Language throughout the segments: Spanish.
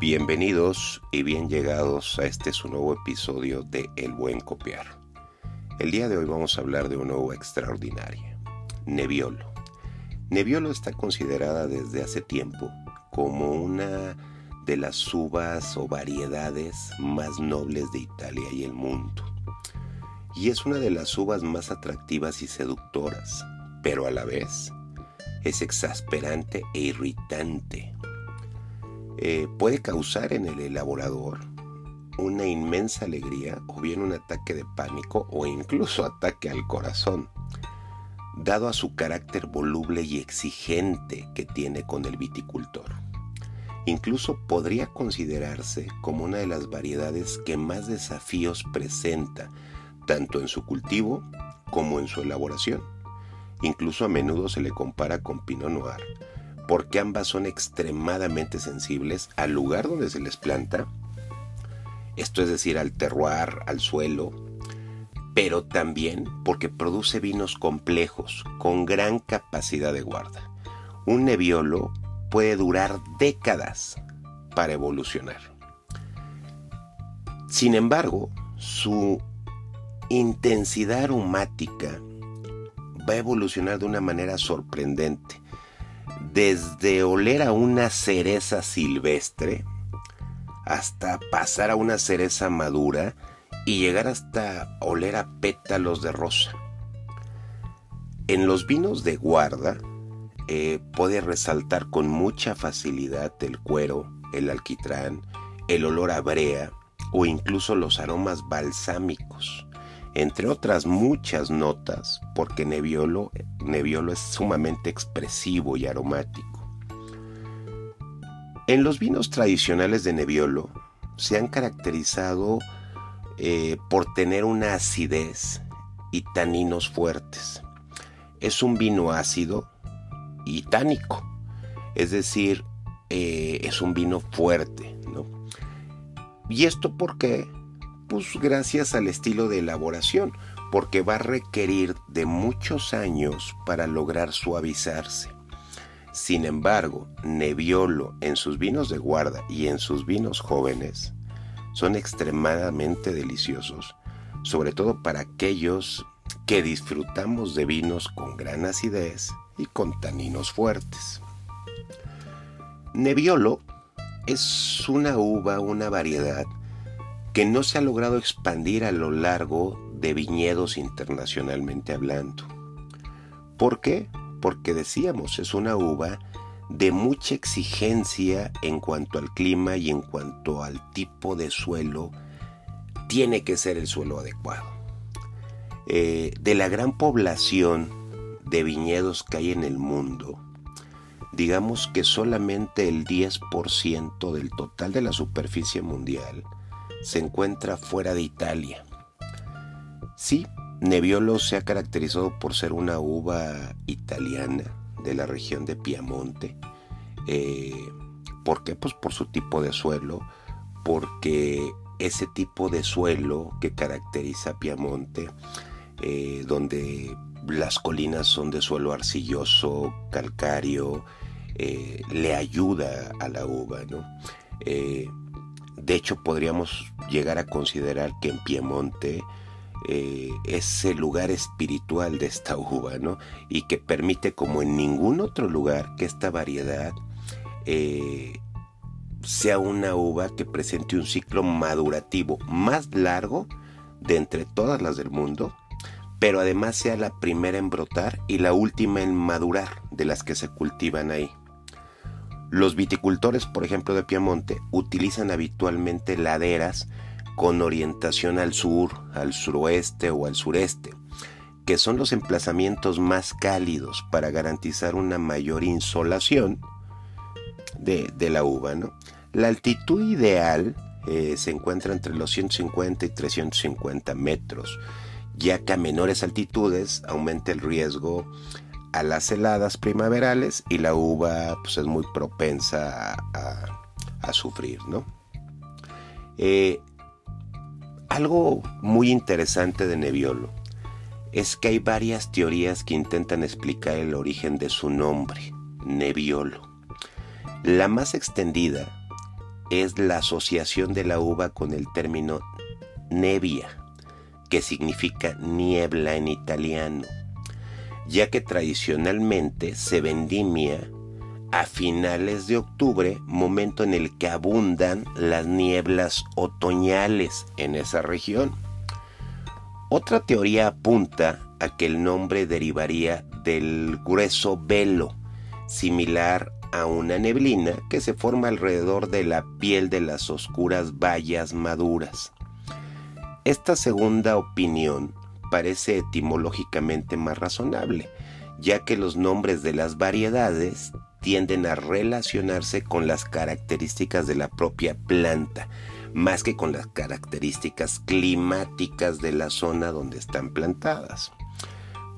Bienvenidos y bien llegados a este su nuevo episodio de El Buen Copiar. El día de hoy vamos a hablar de una uva extraordinaria, Nebbiolo. Nebbiolo está considerada desde hace tiempo como una de las uvas o variedades más nobles de Italia y el mundo. Y es una de las uvas más atractivas y seductoras, pero a la vez es exasperante e irritante eh, puede causar en el elaborador una inmensa alegría o bien un ataque de pánico o incluso ataque al corazón, dado a su carácter voluble y exigente que tiene con el viticultor. Incluso podría considerarse como una de las variedades que más desafíos presenta, tanto en su cultivo como en su elaboración. Incluso a menudo se le compara con Pinot Noir, porque ambas son extremadamente sensibles al lugar donde se les planta, esto es decir, al terroir, al suelo, pero también porque produce vinos complejos, con gran capacidad de guarda. Un neviolo puede durar décadas para evolucionar. Sin embargo, su intensidad aromática va a evolucionar de una manera sorprendente desde oler a una cereza silvestre hasta pasar a una cereza madura y llegar hasta oler a pétalos de rosa. En los vinos de guarda eh, puede resaltar con mucha facilidad el cuero, el alquitrán, el olor a brea o incluso los aromas balsámicos entre otras muchas notas, porque Nebbiolo, es sumamente expresivo y aromático. En los vinos tradicionales de Nebbiolo se han caracterizado eh, por tener una acidez y taninos fuertes. Es un vino ácido y tánico, es decir, eh, es un vino fuerte. ¿no? ¿Y esto por qué? Pues gracias al estilo de elaboración, porque va a requerir de muchos años para lograr suavizarse. Sin embargo, Nebbiolo en sus vinos de guarda y en sus vinos jóvenes son extremadamente deliciosos, sobre todo para aquellos que disfrutamos de vinos con gran acidez y con taninos fuertes. Nebbiolo es una uva, una variedad que no se ha logrado expandir a lo largo de viñedos internacionalmente hablando. ¿Por qué? Porque decíamos, es una uva de mucha exigencia en cuanto al clima y en cuanto al tipo de suelo. Tiene que ser el suelo adecuado. Eh, de la gran población de viñedos que hay en el mundo, digamos que solamente el 10% del total de la superficie mundial se encuentra fuera de Italia. Sí, Nebbiolo se ha caracterizado por ser una uva italiana de la región de Piamonte. Eh, ¿Por qué? Pues por su tipo de suelo, porque ese tipo de suelo que caracteriza a Piamonte, eh, donde las colinas son de suelo arcilloso, calcáreo, eh, le ayuda a la uva, ¿no? De hecho, podríamos llegar a considerar que en Piemonte eh, es el lugar espiritual de esta uva, ¿no? Y que permite, como en ningún otro lugar, que esta variedad eh, sea una uva que presente un ciclo madurativo más largo de entre todas las del mundo, pero además sea la primera en brotar y la última en madurar de las que se cultivan ahí. Los viticultores, por ejemplo, de Piamonte, utilizan habitualmente laderas con orientación al sur, al suroeste o al sureste, que son los emplazamientos más cálidos para garantizar una mayor insolación de, la uva. La altitud ideal eh, se encuentra entre los 150 y 350 metros, ya que a menores altitudes aumenta el riesgo a las heladas primaverales y la uva pues, es muy propensa a, sufrir, ¿no? Eh, algo muy interesante de Nebbiolo es que hay varias teorías que intentan explicar el origen de su nombre, Nebbiolo. La más extendida es la asociación de la uva con el término nevia, que significa niebla en italiano, ya que tradicionalmente se vendimia a finales de octubre, momento en el que abundan las nieblas otoñales en esa región. Otra teoría apunta a que el nombre derivaría del grueso velo, similar a una neblina que se forma alrededor de la piel de las oscuras bayas maduras. Esta segunda opinión parece etimológicamente más razonable, ya que los nombres de las variedades tienden a relacionarse con las características de la propia planta, más que con las características climáticas de la zona donde están plantadas.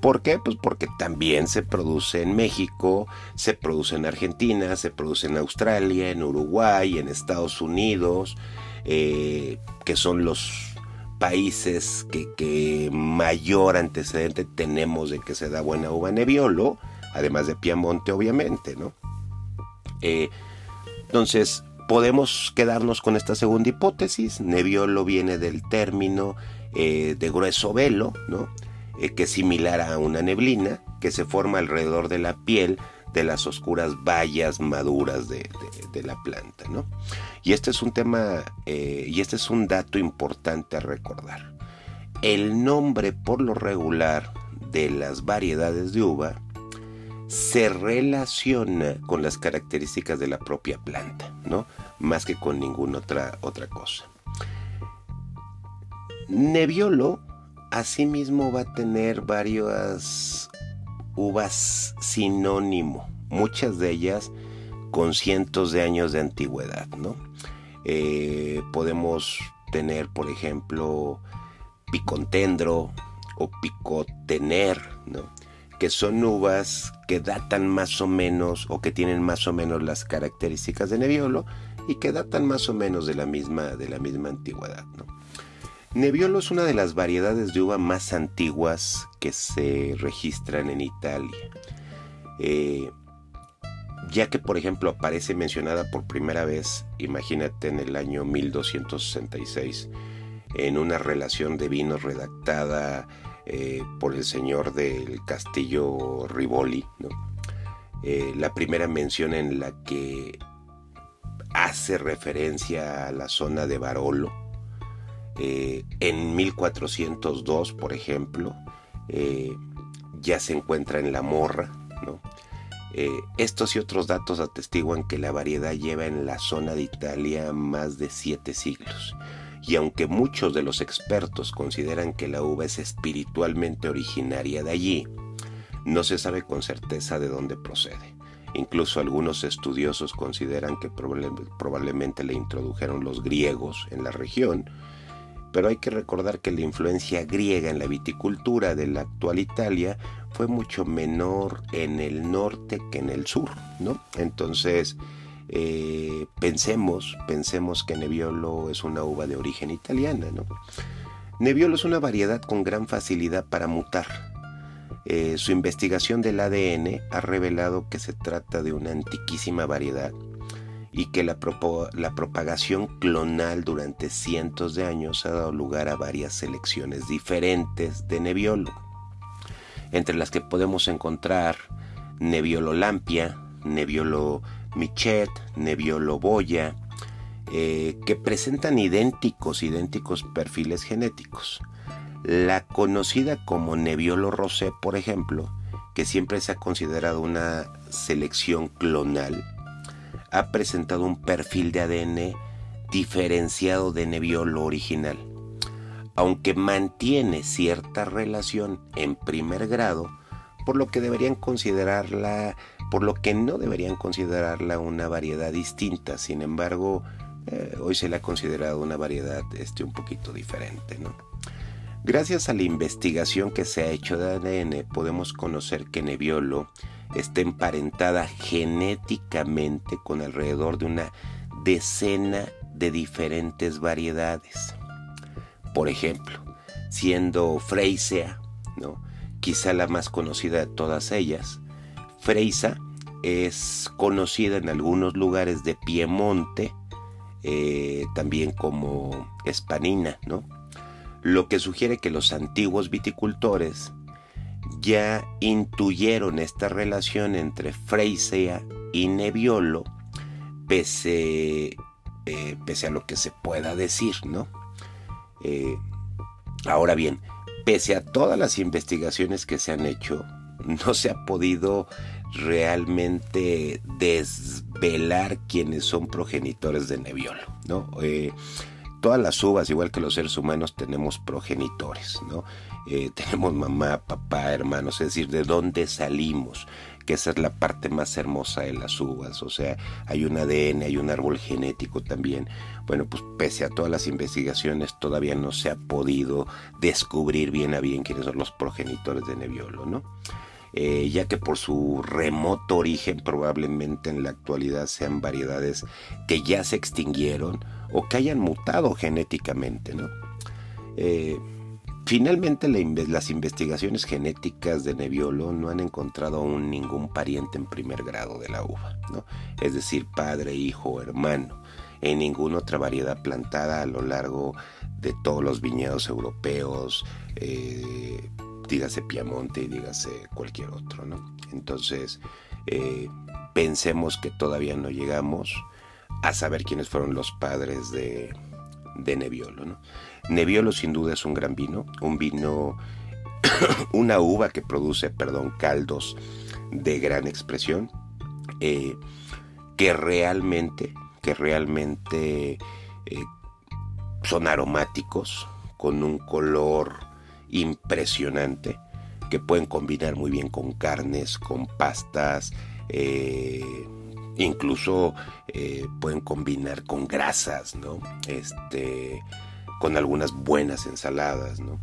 ¿Por qué? Pues porque también se produce en México, se produce en Argentina, se produce en Australia, en Uruguay, en Estados Unidos, eh, que son los países que, mayor antecedente tenemos de que se da buena uva Nebbiolo, además de Piamonte obviamente, ¿no? Eh, entonces, podemos quedarnos con esta segunda hipótesis. Nebbiolo viene del término eh, de grueso velo, ¿no? Eh, que es similar a una neblina que se forma alrededor de la piel de las oscuras bayas maduras de, la planta. ¿no? Y este es un tema, eh, y este es un dato importante a recordar. El nombre por lo regular de las variedades de uva se relaciona con las características de la propia planta, ¿no? Más que con ninguna otra, otra cosa. Nebbiolo Asimismo va a tener varias uvas sinónimo, muchas de ellas con cientos de años de antigüedad, ¿no? Eh, podemos tener, por ejemplo, picontendro o picotener, ¿no? que son uvas que datan más o menos o que tienen más o menos las características de Nebbiolo y que datan más o menos de la misma, de la misma antigüedad. ¿no? Nebbiolo es una de las variedades de uva más antiguas que se registran en Italia, eh, ya que por ejemplo aparece mencionada por primera vez, imagínate, en el año 1266, en una relación de vinos redactada eh, por el señor del castillo Rivoli, eh, la primera mención en la que hace referencia a la zona de Barolo, eh, en 1402, por ejemplo, eh, ya se encuentra en la morra. Eh, estos y otros datos atestiguan que la variedad lleva en la zona de Italia más de siete siglos. Y aunque muchos de los expertos consideran que la uva es espiritualmente originaria de allí, no se sabe con certeza de dónde procede. Incluso algunos estudiosos consideran que probablemente la introdujeron los griegos en la región pero hay que recordar que la influencia griega en la viticultura de la actual Italia fue mucho menor en el norte que en el sur, ¿no? Entonces, eh, pensemos, pensemos que Nebbiolo es una uva de origen italiana, ¿no? Nebbiolo es una variedad con gran facilidad para mutar. Eh, su investigación del ADN ha revelado que se trata de una antiquísima variedad y que la, propagación clonal durante cientos de años ha dado lugar a varias selecciones diferentes de Nebbiolo, entre las que podemos encontrar Nebbiolo Lampia, Nebbiolo Michet, Nebbiolo Boya, eh, que presentan idénticos, idénticos perfiles genéticos. La conocida como Nebbiolo Rosé, por ejemplo, que siempre se ha considerado una selección clonal, ha presentado un perfil de ADN diferenciado de Nebbiolo original, aunque mantiene cierta relación en primer grado, por lo que deberían considerarla, por lo que no deberían considerarla una variedad distinta. Sin embargo, eh, hoy se le ha considerado una variedad este, un poquito diferente, ¿no? Gracias a la investigación que se ha hecho de ADN, podemos conocer que Nebbiolo está emparentada genéticamente con alrededor de una decena de diferentes variedades. Por ejemplo, siendo Freisea, ¿no? quizá la más conocida de todas ellas, Freisa es conocida en algunos lugares de Piemonte eh, también como espanina, ¿no? Lo que sugiere que los antiguos viticultores ya intuyeron esta relación entre Freisea y Nebbiolo, pese, eh, pese a lo que se pueda decir, ¿no? Eh, ahora bien, pese a todas las investigaciones que se han hecho, no se ha podido realmente desvelar quiénes son progenitores de Nebbiolo, ¿no? Eh, todas las uvas, igual que los seres humanos, tenemos progenitores, ¿no? Eh, tenemos mamá, papá, hermanos, es decir, de dónde salimos, que esa es la parte más hermosa de las uvas, o sea, hay un ADN, hay un árbol genético también. Bueno, pues pese a todas las investigaciones, todavía no se ha podido descubrir bien a bien quiénes son los progenitores de Nebbiolo, ¿no? Eh, ya que por su remoto origen probablemente en la actualidad sean variedades que ya se extinguieron o que hayan mutado genéticamente, ¿no? Eh, finalmente las investigaciones genéticas de Nebbiolo no han encontrado aún ningún pariente en primer grado de la uva, ¿no? es decir, padre, hijo, hermano, en ninguna otra variedad plantada a lo largo de todos los viñedos europeos, eh, dígase Piamonte y dígase cualquier otro, ¿no? Entonces, eh, pensemos que todavía no llegamos a saber quiénes fueron los padres de, de Nebbiolo, ¿no? Nebbiolo sin duda es un gran vino, un vino, una uva que produce, perdón, caldos de gran expresión, eh, que realmente, que realmente eh, son aromáticos, con un color impresionante que pueden combinar muy bien con carnes, con pastas, eh, incluso eh, pueden combinar con grasas, ¿no? Este, con algunas buenas ensaladas, ¿no?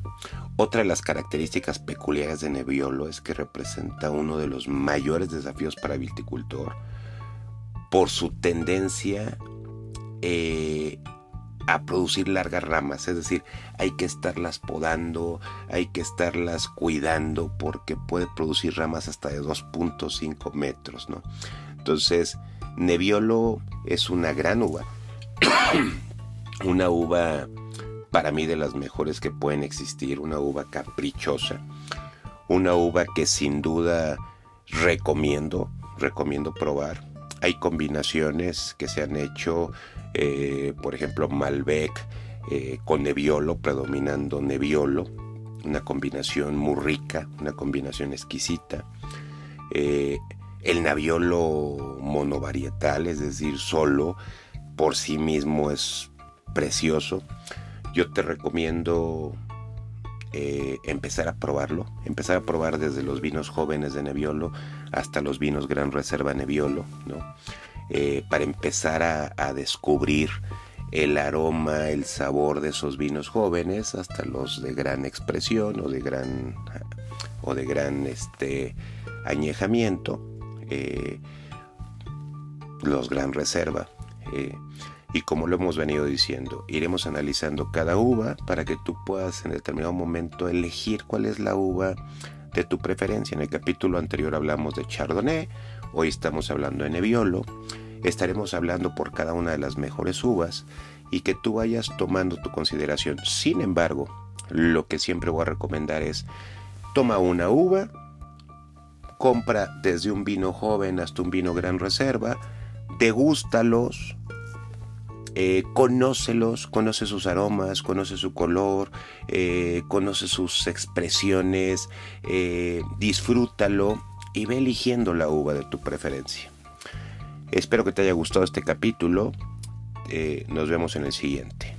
Otra de las características peculiares de Nebbiolo es que representa uno de los mayores desafíos para el viticultor por su tendencia eh, a producir largas ramas, es decir, hay que estarlas podando, hay que estarlas cuidando porque puede producir ramas hasta de 2.5 metros, ¿no? Entonces, Nebbiolo es una gran uva, una uva para mí de las mejores que pueden existir, una uva caprichosa, una uva que sin duda recomiendo, recomiendo probar. Hay combinaciones que se han hecho eh, por ejemplo Malbec eh, con Nebbiolo, predominando Nebbiolo, una combinación muy rica, una combinación exquisita. Eh, el Nebbiolo monovarietal, es decir, solo por sí mismo es precioso. Yo te recomiendo empezar a probarlo, empezar a probar desde los vinos jóvenes de Nebbiolo hasta los vinos Gran Reserva Nebbiolo, ¿no? Eh, para empezar a, descubrir el aroma, el sabor de esos vinos jóvenes, hasta los de gran expresión o de gran o de gran este añejamiento, eh, los gran reserva. Eh, y como lo hemos venido diciendo, iremos analizando cada uva para que tú puedas en determinado momento elegir cuál es la uva de tu preferencia. En el capítulo anterior hablamos de Chardonnay, Hoy estamos hablando de Nebbiolo. Estaremos hablando por cada una de las mejores uvas y que tú vayas tomando tu consideración. Sin embargo, lo que siempre voy a recomendar es toma una uva, compra desde un vino joven hasta un vino gran reserva, degústalos, eh, conócelos, conoce sus aromas, conoce su color, eh, conoce sus expresiones, eh, disfrútalo y ve eligiendo la uva de tu preferencia. Espero que te haya gustado este capítulo. Nos vemos en el siguiente.